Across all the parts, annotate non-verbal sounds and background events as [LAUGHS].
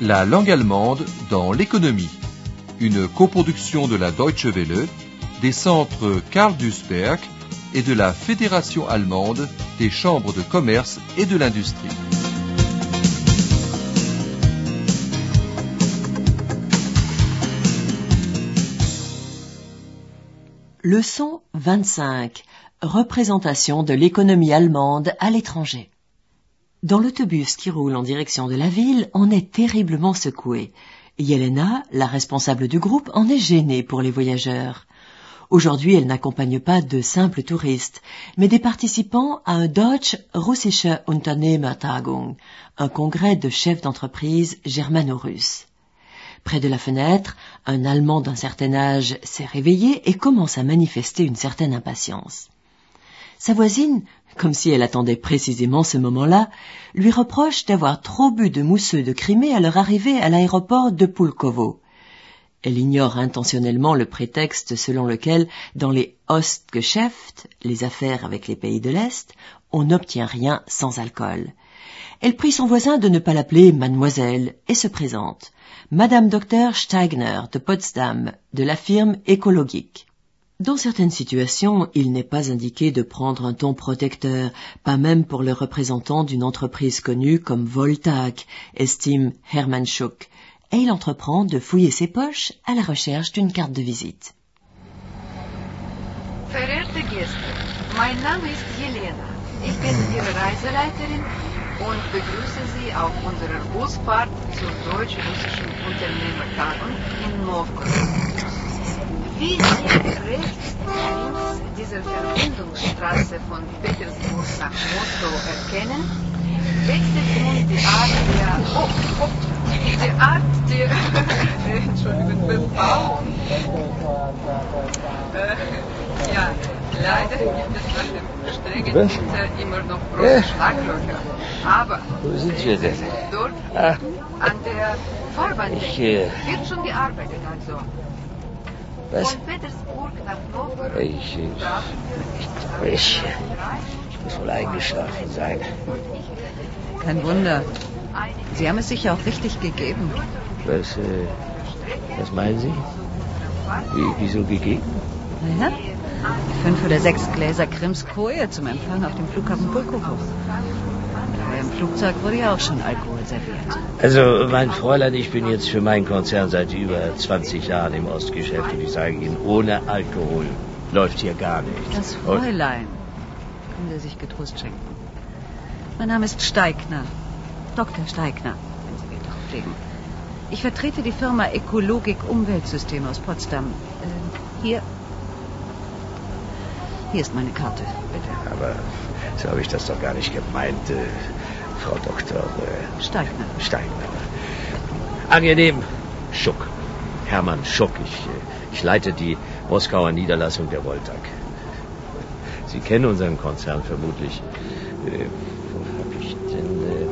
La langue allemande dans l'économie. Une coproduction de la Deutsche Welle, des centres Karl Duisberg et de la Fédération allemande des chambres de commerce et de l'industrie. Leçon 25. Représentation de l'économie allemande à l'étranger. Dans l'autobus qui roule en direction de la ville, on est terriblement secoué. Yelena, la responsable du groupe, en est gênée pour les voyageurs. Aujourd'hui, elle n'accompagne pas de simples touristes, mais des participants à un Deutsche Russische Unternehmertagung, un congrès de chefs d'entreprise germano-russes. Près de la fenêtre, un Allemand d'un certain âge s'est réveillé et commence à manifester une certaine impatience. Sa voisine, comme si elle attendait précisément ce moment-là, lui reproche d'avoir trop bu de mousseux de Crimée à leur arrivée à l'aéroport de Pulkovo. Elle ignore intentionnellement le prétexte selon lequel, dans les Ostgeschäft, les affaires avec les pays de l'Est, on n'obtient rien sans alcool. Elle prie son voisin de ne pas l'appeler mademoiselle et se présente. Madame Dr Steigner de Potsdam, de la firme écologique. Dans certaines situations, il n'est pas indiqué de prendre un ton protecteur, pas même pour le représentant d'une entreprise connue comme Voltag, estime Hermann Schuck, et il entreprend de fouiller ses poches à la recherche d'une carte de visite. Mein Name ist. Ich bin Ihre Reiseleiterin und begrüße Sie auf unserer Busfahrt in. Wie Sie rechts links dieser Verbindungsstraße von Petersburg nach Moskau erkennen, wechselt nun die Art der, oh, oh, die Art der, [LAUGHS] Entschuldigung, Bebauung. Äh, ja, leider gibt es nach dem strengen? Winter immer noch große Schlaglöcher. Aber Wo sind wir denn? dort Ah, an der Fahrbahn Ich, äh, wird schon gearbeitet, also. Was? Von Petersburg nach Novgorod. Ich, ich, ich, ich muss wohl eingeschlafen sein. Kein Wunder. Sie haben es sich ja auch richtig gegeben. Was, äh, was meinen Sie? Wie, wieso gegeben? Naja, fünf oder sechs Gläser Krimskoje zum Empfang auf dem Flughafen Pulkowo. Flugzeug wurde ja auch schon Alkohol serviert. Also, mein Fräulein, ich bin jetzt für meinen Konzern seit über 20 Jahren im Ostgeschäft und ich sage Ihnen, ohne Alkohol läuft hier gar nichts. Das Fräulein. Können Sie sich getrost schenken. Mein Name ist Steigner. Dr. Steigner, wenn Sie Wert darauf legen. Ich vertrete die Firma Ökologik Umweltsysteme aus Potsdam. Äh, hier. Hier ist meine Karte, bitte. Aber so habe ich das doch gar nicht gemeint, äh, Frau Dr. Äh, Steigner. Steiner. Angenehm, Schuck. Hermann Schuck. Ich, äh, ich leite die Moskauer Niederlassung der Voltag. Sie kennen unseren Konzern vermutlich. Äh, wo habe ich denn, äh,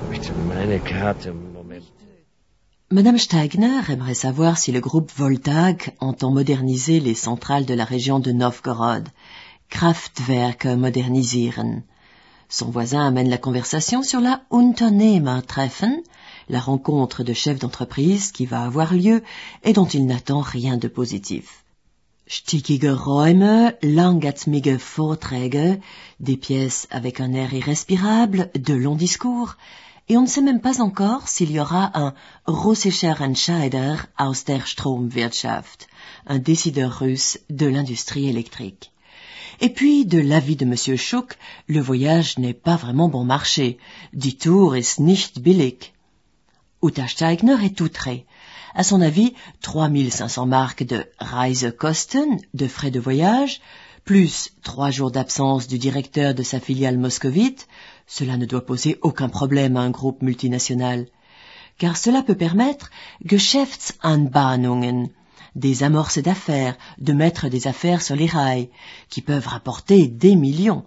hab ich denn meine Karte? Moment. Madame Steigner aimerait savoir si le groupe Voltag entend moderniser les centrales de la région de Novgorod. Kraftwerke modernisieren. Son voisin amène la conversation sur la Unternehmertreffen, la rencontre de chefs d'entreprise qui va avoir lieu et dont il n'attend rien de positif. Stickige Räume, langatmige Vorträge, des pièces avec un air irrespirable, de longs discours, et on ne sait même pas encore s'il y aura un russischer Entscheider aus der Stromwirtschaft, un décideur russe de l'industrie électrique. Et puis, de l'avis de Monsieur Schuck, le voyage n'est pas vraiment bon marché. Die Tour ist nicht billig. Uta Steigner est outrée. À son avis, 3500 marques de Reisekosten, de frais de voyage, plus trois jours d'absence du directeur de sa filiale moscovite, cela ne doit poser aucun problème à un groupe multinational. Car cela peut permettre Geschäftsanbahnungen, des amorces d'affaires, de mettre des affaires sur les rails, qui peuvent rapporter des millions.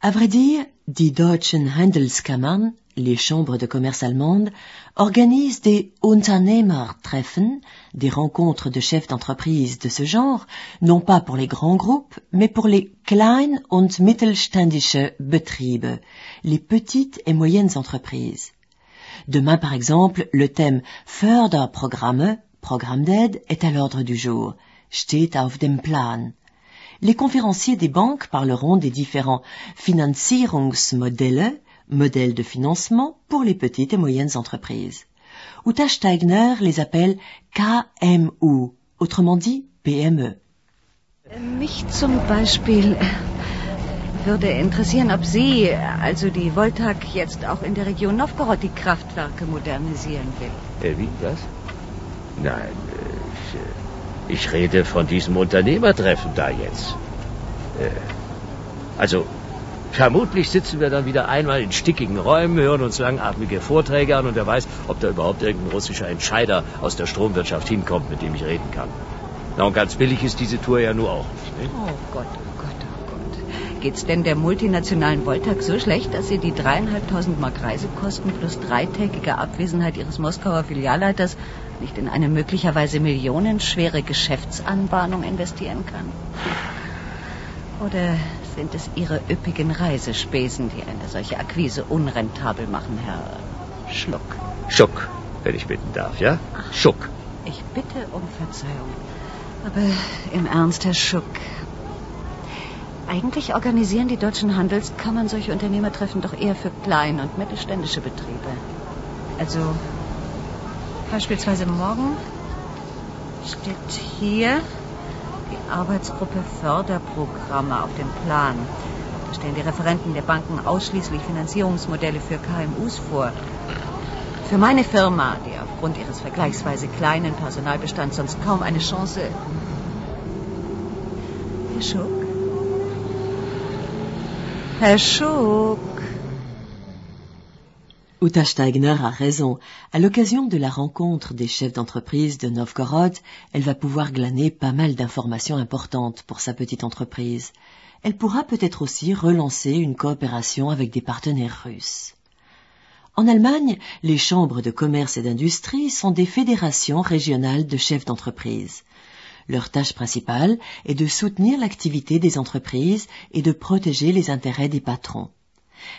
À vrai dire, die Deutschen Handelskammern, les chambres de commerce allemandes, organisent des Unternehmertreffen, des rencontres de chefs d'entreprise de ce genre, non pas pour les grands groupes, mais pour les Klein- und Mittelständische Betriebe, les petites et moyennes entreprises. Demain, par exemple, le thème Förderprogramme, programme d'aide, est à l'ordre du jour. Steht auf dem Plan. Les conférenciers des banques parleront des différents Finanzierungsmodelle, modèles de financement pour les petites et moyennes entreprises. Uta Steigner les appelle KMU, autrement dit PME. Mich zum Beispiel würde interessieren, ob Sie, also die Voltag, jetzt auch in der Region Novgorod die Kraftwerke modernisieren will. Äh, wie, was? Nein, ich, äh, ich rede von diesem Unternehmertreffen da jetzt. Äh, also, vermutlich sitzen wir dann wieder einmal in stickigen Räumen, hören uns langatmige Vorträge an und wer weiß, ob da überhaupt irgendein russischer Entscheider aus der Stromwirtschaft hinkommt, mit dem ich reden kann. Na, und ganz billig ist diese Tour ja nur auch nicht. Oh Gott, oh Gott, oh Gott. Geht's denn der multinationalen Voltag so schlecht, dass Sie die dreieinhalbtausend Mark Reisekosten plus dreitägige Abwesenheit Ihres Moskauer Filialleiters nicht in eine möglicherweise millionenschwere Geschäftsanbahnung investieren kann? Oder sind es Ihre üppigen Reisespesen, die eine solche Akquise unrentabel machen, Herr Schluck? Schuck, wenn ich bitten darf, ja? Schuck. Ich bitte um Verzeihung. Aber im Ernst, Herr Schuck. Eigentlich organisieren die deutschen Handelskammern solche Unternehmertreffen doch eher für kleine und mittelständische Betriebe. Also beispielsweise morgen steht hier die Arbeitsgruppe Förderprogramme auf dem Plan. Da stellen die Referenten der Banken ausschließlich Finanzierungsmodelle für KMUs vor. Für meine Firma, die aufgrund ihres vergleichsweise kleinen Personalbestands sonst kaum eine Chance. Herr Schuck? Herr Schuck? Uta Steigner a raison. À l'occasion de la rencontre des chefs d'entreprise de Novgorod, elle va pouvoir glaner pas mal d'informations importantes pour sa petite entreprise. Elle pourra peut-être aussi relancer une coopération avec des partenaires russes. En Allemagne, les chambres de commerce et d'industrie sont des fédérations régionales de chefs d'entreprise. Leur tâche principale est de soutenir l'activité des entreprises et de protéger les intérêts des patrons.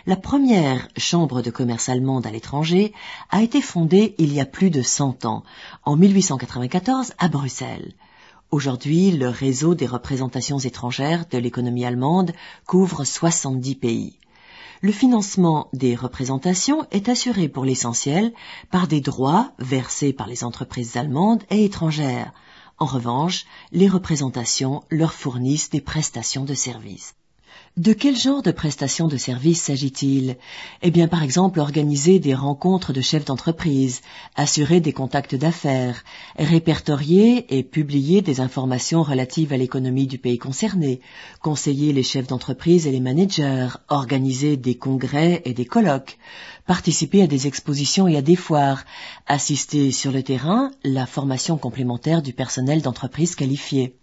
La première chambre de commerce allemande à l'étranger a été fondée il y a plus de 100 ans, en 1894 à Bruxelles. Aujourd'hui, le réseau des représentations étrangères de l'économie allemande couvre 70 pays. Le financement des représentations est assuré pour l'essentiel par des droits versés par les entreprises allemandes et étrangères. En revanche, les représentations leur fournissent des prestations de services. De quel genre de prestations de services s'agit-il? Eh bien, par exemple, organiser des rencontres de chefs d'entreprise, assurer des contacts d'affaires, répertorier et publier des informations relatives à l'économie du pays concerné, conseiller les chefs d'entreprise et les managers, organiser des congrès et des colloques, participer à des expositions et à des foires, assister sur le terrain la formation complémentaire du personnel d'entreprise qualifié.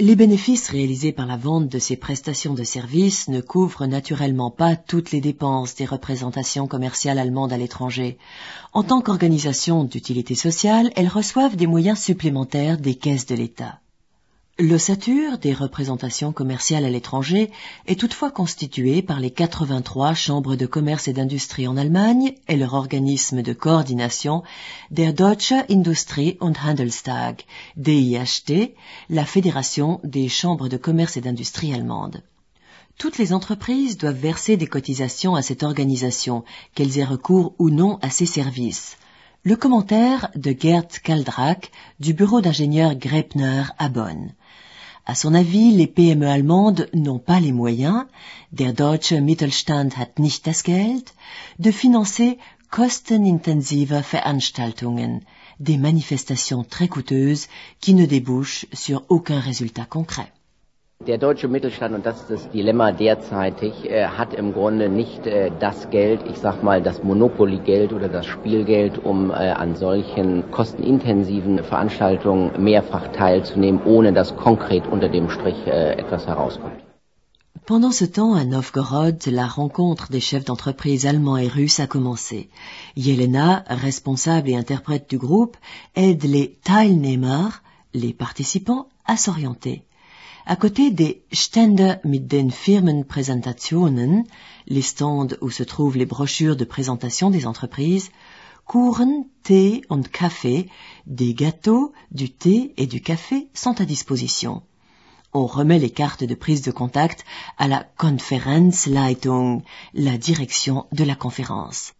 Les bénéfices réalisés par la vente de ces prestations de services ne couvrent naturellement pas toutes les dépenses des représentations commerciales allemandes à l'étranger. En tant qu'organisation d'utilité sociale, elles reçoivent des moyens supplémentaires des caisses de l'État. L'ossature des représentations commerciales à l'étranger est toutefois constituée par les 83 chambres de commerce et d'industrie en Allemagne et leur organisme de coordination der Deutsche Industrie und Handelstag, DIHT, la fédération des chambres de commerce et d'industrie allemandes. Toutes les entreprises doivent verser des cotisations à cette organisation, qu'elles aient recours ou non à ses services. Le commentaire de Gerd Kaldrak du bureau d'ingénieur Grepner à Bonn. À son avis, les PME allemandes n'ont pas les moyens, der deutsche Mittelstand hat nicht das Geld, de financer kostenintensive Veranstaltungen, des manifestations très coûteuses qui ne débouchent sur aucun résultat concret. Der deutsche Mittelstand, und das ist das Dilemma derzeitig, äh, hat im Grunde nicht äh, das Geld, ich sag mal das Monopoly-Geld oder das Spielgeld, um äh, an solchen kostenintensiven Veranstaltungen mehrfach teilzunehmen, ohne dass konkret unter dem Strich äh, etwas herauskommt. Pendant ce temps, à Novgorod, la rencontre des chefs d'entreprise allemands et russes a commencé. Yelena, responsable et interprète du groupe, aide les Teilnehmer, les participants, à s'orienter. À côté des Stände mit den Firmenpräsentationen, les stands où se trouvent les brochures de présentation des entreprises, Kuchen, Tee und Kaffee, des gâteaux, du thé et du café sont à disposition. On remet les cartes de prise de contact à la Konferenzleitung, la direction de la conférence.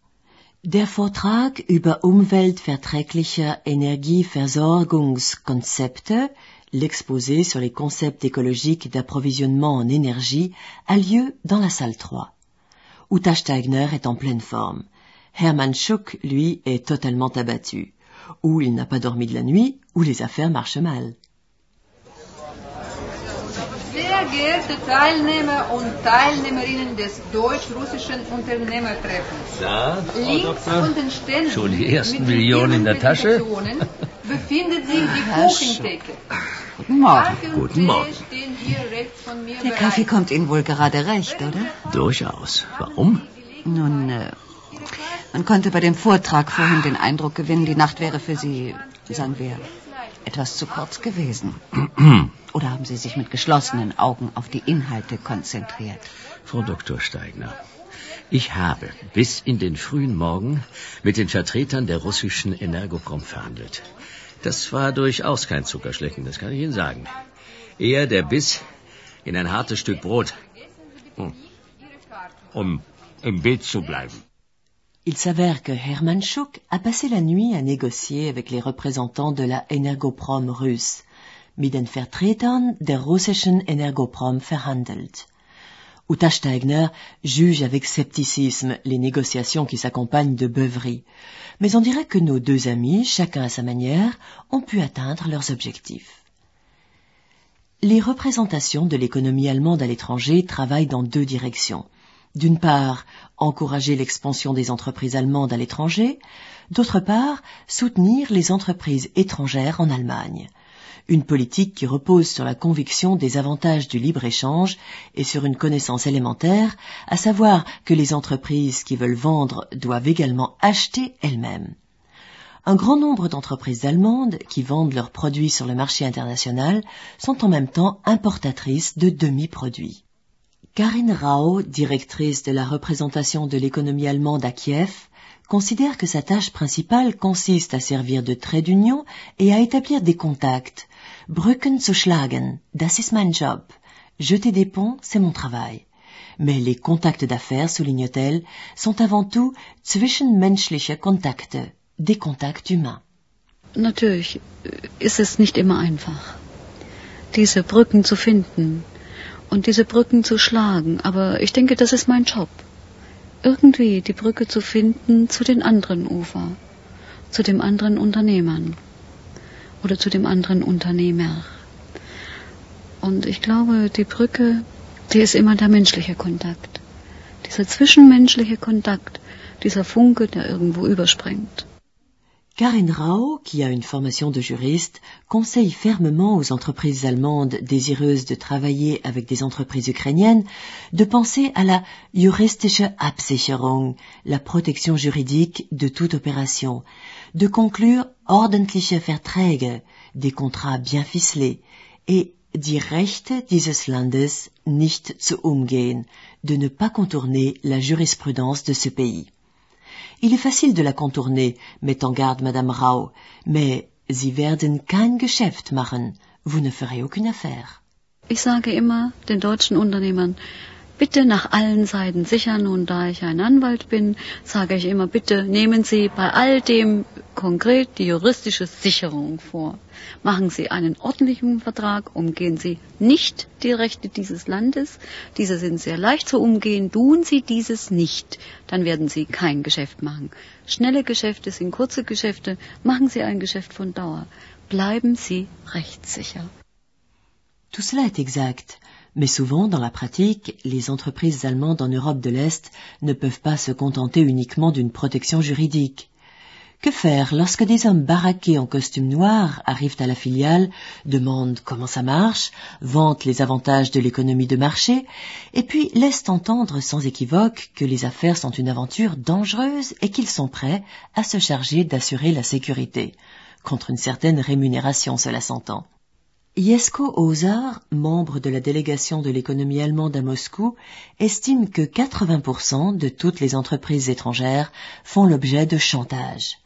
Der Vortrag über umweltverträgliche Energieversorgungskonzepte, l'exposé sur les concepts écologiques d'approvisionnement en énergie, a lieu dans la salle 3. Uta Steigner est en pleine forme. Hermann Schuck, lui, est totalement abattu. Ou il n'a pas dormi de la nuit, ou les affaires marchent mal. Sehr geehrte Teilnehmer und Teilnehmerinnen des deutsch-russischen Unternehmertreffens. Na, Frau Links den Ständen Schon die ersten Millionen in der Tasche? Befindet sich die Herr Kuchentheke. Guten Morgen. Kaffee Guten Morgen. Der bereit. Kaffee kommt Ihnen wohl gerade recht, oder? Durchaus. Warum? Nun, äh, man konnte bei dem Vortrag vorhin den Eindruck gewinnen, die Nacht wäre für Sie, sagen wir, etwas zu kurz gewesen. [CLEARS THROAT] Oder haben Sie sich mit geschlossenen Augen auf die Inhalte konzentriert? Frau Dr. Steigner, ich habe bis in den frühen Morgen mit den Vertretern der russischen Energoprom verhandelt. Das war durchaus kein Zuckerschlecken, das kann ich Ihnen sagen. Eher der Biss in ein hartes Stück Brot. Hm. Um im Bild zu bleiben. Il s'avère que Hermann Schuck a passé la nuit à négocier avec les représentants de la Energoprom russe, mit den Vertretern der russischen Energoprom verhandelt. Uta Steigner juge avec scepticisme les négociations qui s'accompagnent de beuveries, mais on dirait que nos deux amis, chacun à sa manière, ont pu atteindre leurs objectifs. Les représentations de l'économie allemande à l'étranger travaillent dans deux directions. D'une part, encourager l'expansion des entreprises allemandes à l'étranger, d'autre part, soutenir les entreprises étrangères en Allemagne. Une politique qui repose sur la conviction des avantages du libre-échange et sur une connaissance élémentaire, à savoir que les entreprises qui veulent vendre doivent également acheter elles-mêmes. Un grand nombre d'entreprises allemandes qui vendent leurs produits sur le marché international sont en même temps importatrices de demi-produits. Karin Rao, directrice de la représentation de l'économie allemande à Kiev, considère que sa tâche principale consiste à servir de trait d'union et à établir des contacts. Brücken zu schlagen, das ist mein Job. Jeter des ponts, c'est mon travail. Mais les contacts d'affaires, souligne-t-elle, sont avant tout zwischenmenschliche Kontakte, des contacts humains. Natürlich ist es nicht immer einfach, diese Brücken zu finden und diese Brücken zu schlagen, aber ich denke, das ist mein Job. Irgendwie die Brücke zu finden zu den anderen Ufer, zu dem anderen Unternehmern oder zu dem anderen Unternehmer. Und ich glaube, die Brücke, die ist immer der menschliche Kontakt. Dieser zwischenmenschliche Kontakt, dieser Funke, der irgendwo überspringt. Karin Rao, qui a une formation de juriste, conseille fermement aux entreprises allemandes désireuses de travailler avec des entreprises ukrainiennes de penser à la juristische Absicherung, la protection juridique de toute opération, de conclure ordentliche Verträge, des contrats bien ficelés, et die Rechte dieses Landes nicht zu umgehen, de ne pas contourner la jurisprudence de ce pays. Il est facile de la contourner, met en garde Madame Rao, mais Sie werden kein Geschäft machen, vous ne ferez aucune affaire. Ich sage immer den deutschen Unternehmern, bitte nach allen Seiten sichern und da ich ein Anwalt bin, sage ich immer, bitte nehmen Sie bei all dem konkret die juristische Sicherung vor. Machen Sie einen ordentlichen Vertrag, umgehen Sie nicht die Rechte dieses Landes, diese sind sehr leicht zu umgehen, tun Sie dieses nicht, dann werden Sie kein Geschäft machen. Schnelle Geschäfte sind kurze Geschäfte, machen Sie ein Geschäft von Dauer. Bleiben Sie rechtssicher. Cela est exact, mais souvent dans la pratique, les entreprises allemandes en Europe de l'Est ne peuvent pas se contenter uniquement d'une protection juridique. Que faire lorsque des hommes baraqués en costume noir arrivent à la filiale, demandent comment ça marche, vantent les avantages de l'économie de marché, et puis laissent entendre sans équivoque que les affaires sont une aventure dangereuse et qu'ils sont prêts à se charger d'assurer la sécurité, contre une certaine rémunération, cela s'entend. Jesko Ozar, membre de la délégation de l'économie allemande à Moscou, estime que 80% de toutes les entreprises étrangères font l'objet de chantage.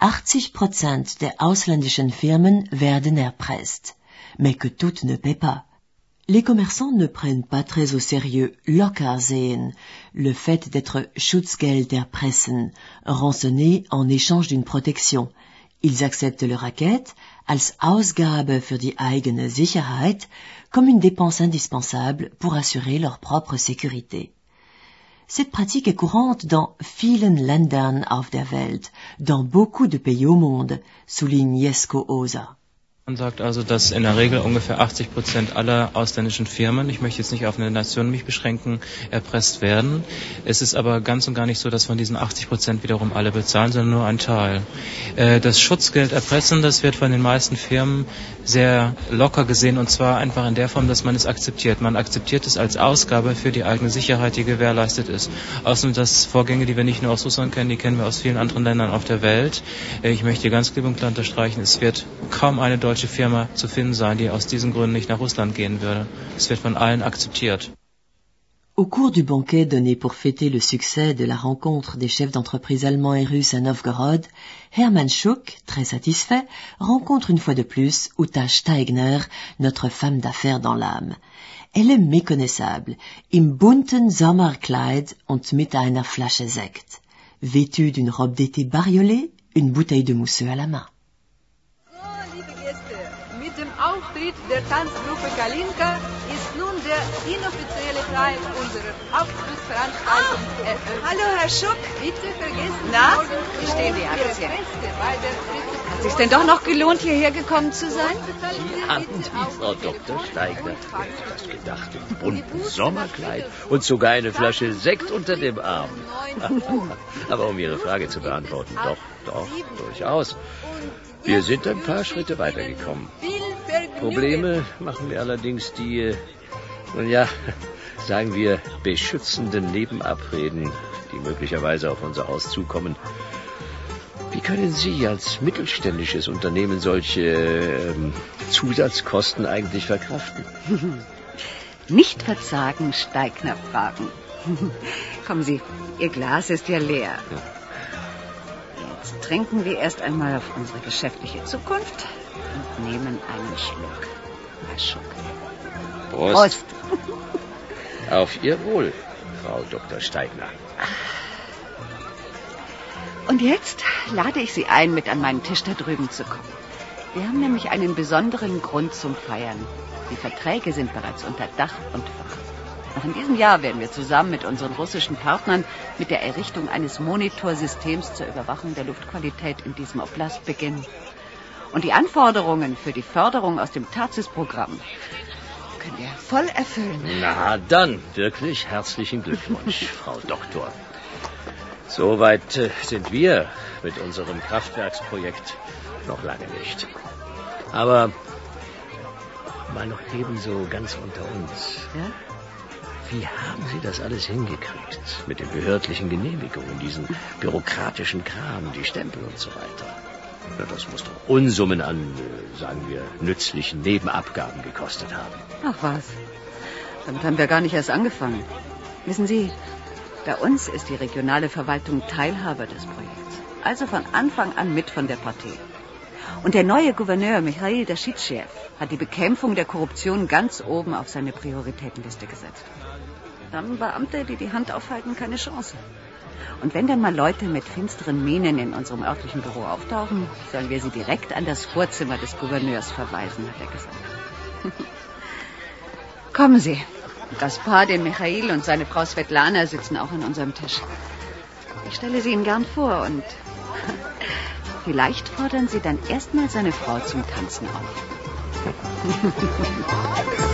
80% der ausländischen Firmen werden erpresst, mais que toutes ne paient pas. Les commerçants ne prennent pas très au sérieux Lockersehen, le fait d'être Schutzgeld erpressen, rançonné en échange d'une protection. Ils acceptent le racket als Ausgabe für die eigene Sicherheit comme une dépense indispensable pour assurer leur propre sécurité. Cette pratique est courante dans vielen Ländern auf der Welt, dans beaucoup de pays au monde, souligne Jesko Oza. Man sagt also, dass in der Regel ungefähr 80 Prozent aller ausländischen Firmen, ich möchte jetzt nicht auf eine Nation mich beschränken, erpresst werden. Es ist aber ganz und gar nicht so, dass von diesen 80 Prozent wiederum alle bezahlen, sondern nur ein Teil. Äh, das Schutzgeld erpressen, das wird von den meisten Firmen sehr locker gesehen und zwar einfach in der Form, dass man es akzeptiert. Man akzeptiert es als Ausgabe für die eigene Sicherheit, die gewährleistet ist. Außerdem das Vorgänge, die wir nicht nur aus Russland kennen, die kennen wir aus vielen anderen Ländern auf der Welt. Äh, ich möchte ganz klipp und klar unterstreichen, es wird kaum eine deutsche Firma zu finden die aus diesen Gründen nicht nach Russland gehen würde. Es wird von allen akzeptiert. Au cours du banquet donné pour fêter le succès de la rencontre des chefs d'entreprise allemands et russes à Novgorod, Hermann Schuck, très satisfait, rencontre une fois de plus Uta Steigner, notre femme d'affaires dans l'âme. Elle est méconnaissable, im bunten Sommerkleid und mit einer Flasche Sekt, vêtue d'une robe d'été bariolée, une bouteille de mousseux à la main. Auftritt der Tanzgruppe Kalinka ist nun der inoffizielle Teil unserer Auftrittveranstaltung ah, eröffnet. Hallo, Herr Schuck. Bitte vergessen Na, wie stehen die Aktien? Hat sich denn doch noch gelohnt, hierher gekommen zu sein? Wie haben Sie, Frau Dr. Steigner, das gedacht, im bunten Sommerkleid und sogar eine Flasche Sekt unter dem Arm? [LAUGHS] Aber um Ihre Frage zu beantworten, doch, doch, durchaus. Wir sind ein paar Schritte weitergekommen. Probleme machen wir allerdings die, äh, nun ja, [LAUGHS] sagen wir, beschützenden Nebenabreden, die möglicherweise auf unser Haus zukommen. Wie können Sie als mittelständisches Unternehmen solche ähm, Zusatzkosten eigentlich verkraften? [LAUGHS] Nicht verzagen, Steigner fragen. [LAUGHS] Kommen Sie, Ihr Glas ist ja leer. Jetzt trinken wir erst einmal auf unsere geschäftliche Zukunft und nehmen einen Schluck. Herr Schuck. Prost. Prost. [LAUGHS] Auf Ihr Wohl, Frau Dr. Steigner. Und jetzt lade ich Sie ein, mit an meinen Tisch da drüben zu kommen. Wir haben nämlich einen besonderen Grund zum Feiern. Die Verträge sind bereits unter Dach und Fach. Noch in diesem Jahr werden wir zusammen mit unseren russischen Partnern mit der Errichtung eines Monitorsystems zur Überwachung der Luftqualität in diesem Oblast beginnen. Und die Anforderungen für die Förderung aus dem TARCIS-Programm können wir voll erfüllen. Na dann, wirklich herzlichen Glückwunsch, [LAUGHS] Frau Doktor. Soweit äh, sind wir mit unserem Kraftwerksprojekt noch lange nicht. Aber mal noch ebenso ganz unter uns. Ja? Wie haben Sie das alles hingekriegt? Mit den behördlichen Genehmigungen, diesen bürokratischen Kram, die Stempel und so weiter. Das muss doch Unsummen an, sagen wir, nützlichen Nebenabgaben gekostet haben. Ach was. Damit haben wir gar nicht erst angefangen. Wissen Sie, bei uns ist die regionale Verwaltung Teilhaber des Projekts. Also von Anfang an mit von der Partie. Und der neue Gouverneur Michail Daschitschew hat die Bekämpfung der Korruption ganz oben auf seine Prioritätenliste gesetzt. Dann haben Beamte, die die Hand aufhalten, keine Chance. Und wenn dann mal Leute mit finsteren Mienen in unserem örtlichen Büro auftauchen, sollen wir sie direkt an das Vorzimmer des Gouverneurs verweisen, hat er gesagt. [LAUGHS] Kommen Sie. Das Paar, den Michael und seine Frau Svetlana, sitzen auch an unserem Tisch. Ich stelle sie Ihnen gern vor und [LAUGHS] vielleicht fordern Sie dann erstmal seine Frau zum Tanzen auf. [LAUGHS]